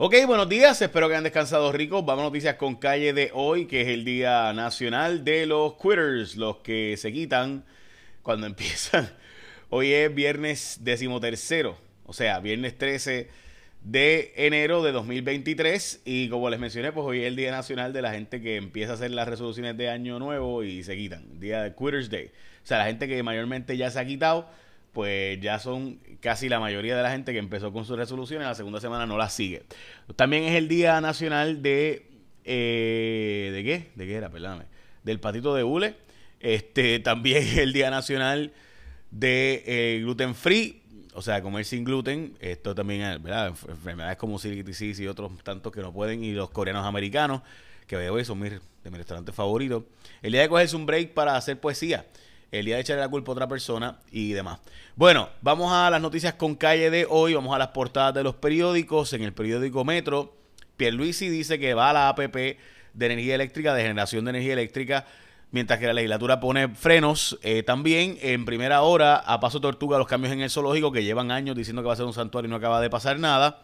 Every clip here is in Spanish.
Ok, buenos días, espero que hayan descansado ricos. Vamos a noticias con calle de hoy, que es el Día Nacional de los Quitters, los que se quitan cuando empiezan. Hoy es viernes decimotercero, o sea, viernes 13 de enero de 2023 y como les mencioné, pues hoy es el Día Nacional de la gente que empieza a hacer las resoluciones de año nuevo y se quitan, Día de Quitters Day. O sea, la gente que mayormente ya se ha quitado pues ya son casi la mayoría de la gente que empezó con sus resoluciones, la segunda semana no las sigue. También es el Día Nacional de... Eh, ¿De qué? ¿De qué era? Perdóname. Del patito de hule. Este, también es el Día Nacional de eh, gluten free, o sea, comer sin gluten. Esto también, ¿verdad? Enfermedades como celitis y otros tantos que no pueden. Y los coreanos americanos, que veo eso, son de mis restaurantes favoritos. El día de cogerse un break para hacer poesía el día de echarle la culpa a otra persona y demás. Bueno, vamos a las noticias con calle de hoy, vamos a las portadas de los periódicos. En el periódico Metro, Pierluisi dice que va a la APP de energía eléctrica, de generación de energía eléctrica, mientras que la legislatura pone frenos. Eh, también en primera hora, a paso tortuga, los cambios en el zoológico que llevan años diciendo que va a ser un santuario y no acaba de pasar nada.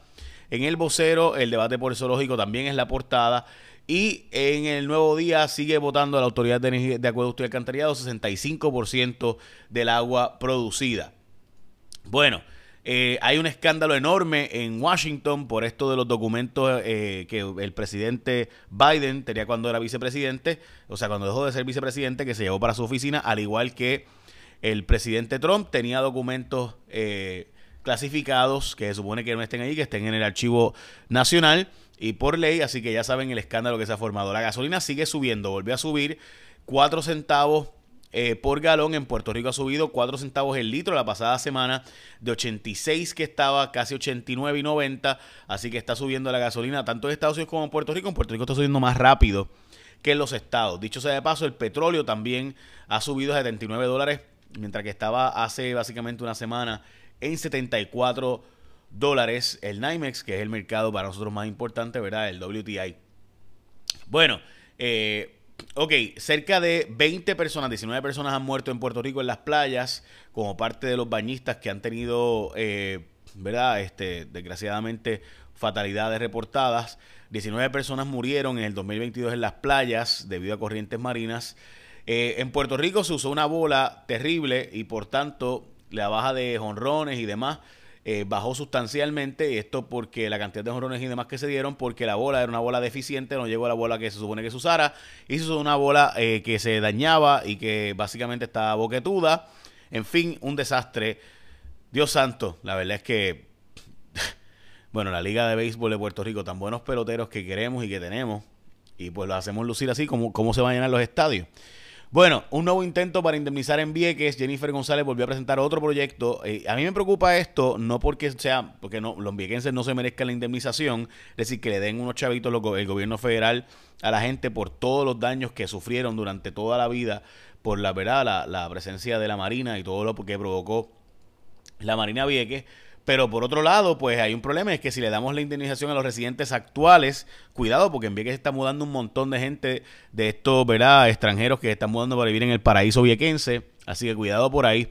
En el vocero, el debate por el zoológico también es la portada. Y en el nuevo día sigue votando la Autoridad de Energía de Acueducto y Alcantarillado 65% del agua producida. Bueno, eh, hay un escándalo enorme en Washington por esto de los documentos eh, que el presidente Biden tenía cuando era vicepresidente, o sea, cuando dejó de ser vicepresidente, que se llevó para su oficina, al igual que el presidente Trump tenía documentos eh, clasificados que se supone que no estén ahí, que estén en el archivo nacional y por ley, así que ya saben el escándalo que se ha formado. La gasolina sigue subiendo, volvió a subir 4 centavos eh, por galón. En Puerto Rico ha subido 4 centavos el litro la pasada semana, de 86 que estaba, casi 89 y 90. Así que está subiendo la gasolina tanto en Estados Unidos como en Puerto Rico. En Puerto Rico está subiendo más rápido que en los estados. Dicho sea de paso, el petróleo también ha subido a 79 dólares, mientras que estaba hace básicamente una semana en 74 dólares el NYMEX, que es el mercado para nosotros más importante, ¿verdad? El WTI. Bueno, eh, ok, cerca de 20 personas, 19 personas han muerto en Puerto Rico en las playas como parte de los bañistas que han tenido, eh, ¿verdad? Este, desgraciadamente, fatalidades reportadas. 19 personas murieron en el 2022 en las playas debido a corrientes marinas. Eh, en Puerto Rico se usó una bola terrible y por tanto la baja de jonrones y demás eh, bajó sustancialmente. Esto porque la cantidad de jorrones y demás que se dieron, porque la bola era una bola deficiente, no llegó a la bola que se supone que se usara. Usó una bola eh, que se dañaba y que básicamente estaba boquetuda. En fin, un desastre. Dios santo, la verdad es que, bueno, la Liga de Béisbol de Puerto Rico, tan buenos peloteros que queremos y que tenemos, y pues lo hacemos lucir así, como, como se van a llenar los estadios. Bueno, un nuevo intento para indemnizar en Vieques. Jennifer González volvió a presentar otro proyecto. Eh, a mí me preocupa esto, no porque sea, porque no, los viequenses no se merezcan la indemnización, es decir, que le den unos chavitos el gobierno federal a la gente por todos los daños que sufrieron durante toda la vida por la verdad, la, la presencia de la Marina y todo lo que provocó la Marina Vieques. Pero por otro lado, pues hay un problema, es que si le damos la indemnización a los residentes actuales, cuidado, porque en Vieques está mudando un montón de gente de estos, ¿verdad?, extranjeros que están mudando para vivir en el paraíso viequense, así que cuidado por ahí.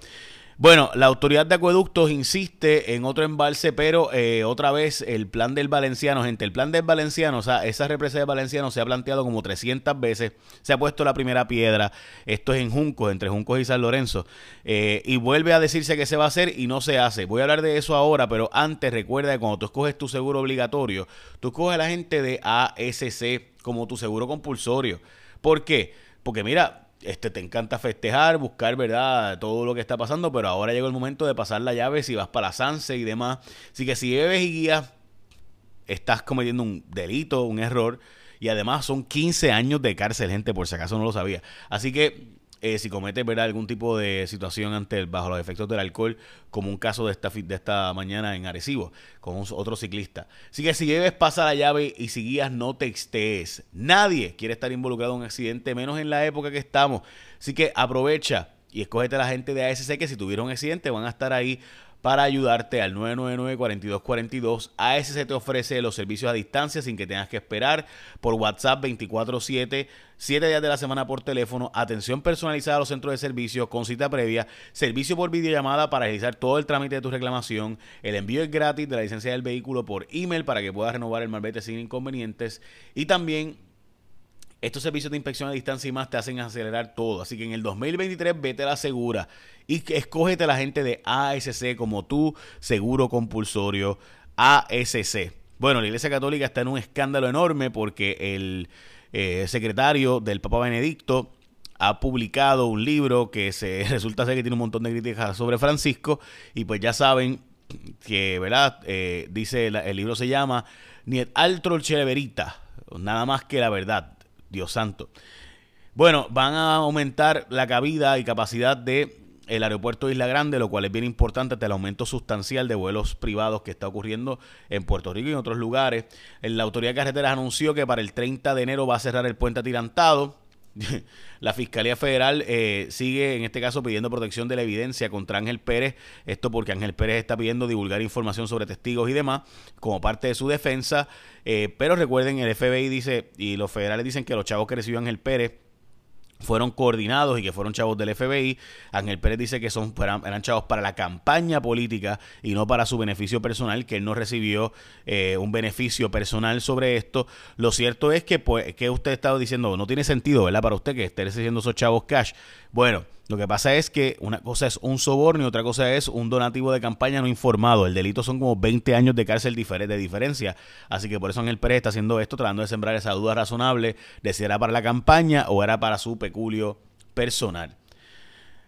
Bueno, la autoridad de acueductos insiste en otro embalse, pero eh, otra vez el plan del Valenciano, gente, el plan del Valenciano, o sea, esa represa del Valenciano se ha planteado como 300 veces, se ha puesto la primera piedra, esto es en Juncos, entre Juncos y San Lorenzo, eh, y vuelve a decirse que se va a hacer y no se hace. Voy a hablar de eso ahora, pero antes recuerda que cuando tú escoges tu seguro obligatorio, tú escoges a la gente de ASC como tu seguro compulsorio. ¿Por qué? Porque mira, este, te encanta festejar, buscar, ¿verdad? Todo lo que está pasando, pero ahora llegó el momento de pasar la llave si vas para Sanse y demás. Así que si bebes y guías, estás cometiendo un delito, un error. Y además son 15 años de cárcel, gente, por si acaso no lo sabía. Así que eh, si comete ¿verdad? algún tipo de situación ante bajo los efectos del alcohol, como un caso de esta, de esta mañana en Arecibo, con otro ciclista. Así que si lleves, pasa la llave y si guías, no textees. Nadie quiere estar involucrado en un accidente, menos en la época que estamos. Así que aprovecha y escógete a la gente de ASC que si tuvieron un accidente van a estar ahí para ayudarte al 999-4242. ASC te ofrece los servicios a distancia sin que tengas que esperar por WhatsApp 24-7, 7 días de la semana por teléfono, atención personalizada a los centros de servicio con cita previa, servicio por videollamada para realizar todo el trámite de tu reclamación, el envío es gratis de la licencia del vehículo por email para que puedas renovar el malvete sin inconvenientes y también estos servicios de inspección a distancia y más te hacen acelerar todo. Así que en el 2023 vete a la segura y escógete a la gente de ASC como tu seguro compulsorio ASC. Bueno, la Iglesia Católica está en un escándalo enorme porque el eh, secretario del Papa Benedicto ha publicado un libro que se resulta ser que tiene un montón de críticas sobre Francisco y pues ya saben que, ¿verdad? Eh, dice, el libro se llama Niet altro celeberita, nada más que la verdad. Dios santo. Bueno, van a aumentar la cabida y capacidad de el aeropuerto de Isla Grande, lo cual es bien importante ante el aumento sustancial de vuelos privados que está ocurriendo en Puerto Rico y en otros lugares. La Autoridad de Carreteras anunció que para el 30 de enero va a cerrar el puente atirantado. la Fiscalía Federal eh, sigue, en este caso, pidiendo protección de la evidencia contra Ángel Pérez. Esto porque Ángel Pérez está pidiendo divulgar información sobre testigos y demás como parte de su defensa. Eh, pero recuerden, el FBI dice, y los federales dicen que los chavos que recibió Ángel Pérez fueron coordinados y que fueron chavos del FBI. Ángel Pérez dice que son, eran, chavos para la campaña política y no para su beneficio personal, que él no recibió eh, un beneficio personal sobre esto. Lo cierto es que, pues, que usted estaba diciendo, no tiene sentido, ¿verdad? Para usted que esté recibiendo esos chavos cash. Bueno, lo que pasa es que una cosa es un soborno y otra cosa es un donativo de campaña no informado. El delito son como 20 años de cárcel de diferencia. Así que por eso Ángel Pérez está haciendo esto, tratando de sembrar esa duda razonable de si era para la campaña o era para su peculio personal.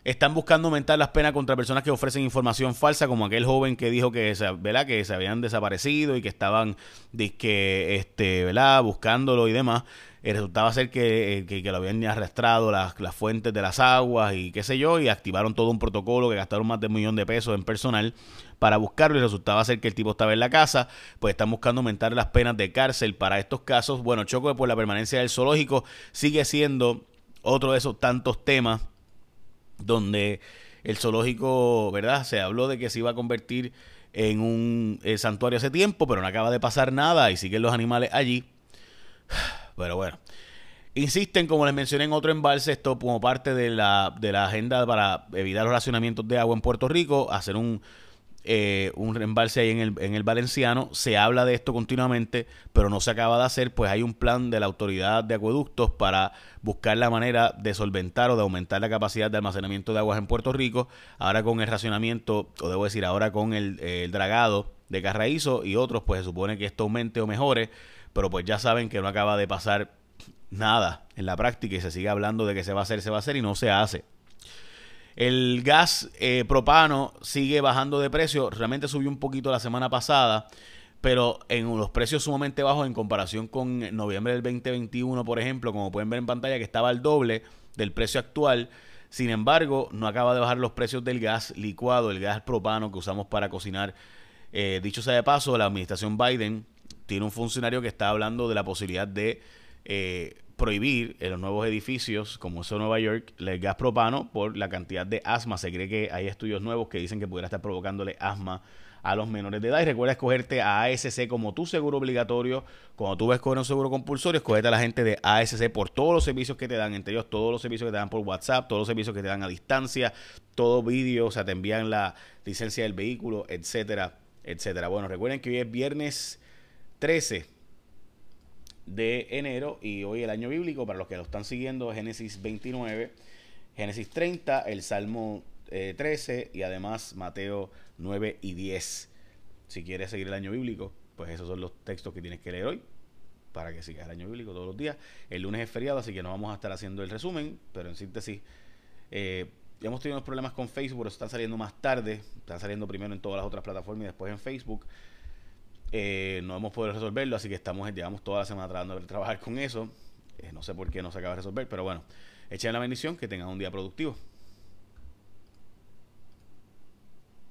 Están buscando aumentar las penas contra personas que ofrecen información falsa, como aquel joven que dijo que, ¿verdad? que se habían desaparecido y que estaban este, ¿verdad? buscándolo y demás. Eh, resultaba ser que, que, lo habían arrastrado las, las, fuentes de las aguas y qué sé yo, y activaron todo un protocolo que gastaron más de un millón de pesos en personal para buscarlo y resultaba ser que el tipo estaba en la casa, pues están buscando aumentar las penas de cárcel para estos casos. Bueno, choco por la permanencia del zoológico sigue siendo otro de esos tantos temas donde el zoológico, ¿verdad? Se habló de que se iba a convertir en un eh, santuario hace tiempo, pero no acaba de pasar nada y siguen los animales allí. Pero bueno. Insisten, como les mencioné en otro embalse, esto como parte de la, de la agenda para evitar los racionamientos de agua en Puerto Rico, hacer un, eh, un embalse ahí en el, en el Valenciano. Se habla de esto continuamente, pero no se acaba de hacer, pues hay un plan de la autoridad de acueductos para buscar la manera de solventar o de aumentar la capacidad de almacenamiento de aguas en Puerto Rico. Ahora con el racionamiento, o debo decir, ahora con el, el dragado de Carraízo y otros, pues se supone que esto aumente o mejore pero pues ya saben que no acaba de pasar nada en la práctica y se sigue hablando de que se va a hacer, se va a hacer y no se hace. El gas eh, propano sigue bajando de precio, realmente subió un poquito la semana pasada, pero en unos precios sumamente bajos en comparación con noviembre del 2021, por ejemplo, como pueden ver en pantalla que estaba al doble del precio actual. Sin embargo, no acaba de bajar los precios del gas licuado, el gas propano que usamos para cocinar. Eh, dicho sea de paso, la administración Biden tiene un funcionario que está hablando de la posibilidad de eh, prohibir en los nuevos edificios, como eso Nueva York, el gas propano por la cantidad de asma. Se cree que hay estudios nuevos que dicen que pudiera estar provocándole asma a los menores de edad. Y recuerda escogerte a ASC como tu seguro obligatorio. Cuando tú ves con un seguro compulsorio, escogete a la gente de ASC por todos los servicios que te dan, entre ellos todos los servicios que te dan por WhatsApp, todos los servicios que te dan a distancia, todo vídeo, o sea, te envían la licencia del vehículo, etcétera, etcétera. Bueno, recuerden que hoy es viernes 13 de enero y hoy el año bíblico, para los que lo están siguiendo, Génesis 29, Génesis 30, el Salmo 13 eh, y además Mateo 9 y 10. Si quieres seguir el año bíblico, pues esos son los textos que tienes que leer hoy para que sigas el año bíblico todos los días. El lunes es feriado, así que no vamos a estar haciendo el resumen, pero en síntesis, eh, ya hemos tenido unos problemas con Facebook, están saliendo más tarde, están saliendo primero en todas las otras plataformas y después en Facebook. Eh, no hemos podido resolverlo, así que estamos, llevamos toda la semana tratando de trabajar con eso. Eh, no sé por qué no se acaba de resolver, pero bueno, echen la bendición, que tengan un día productivo.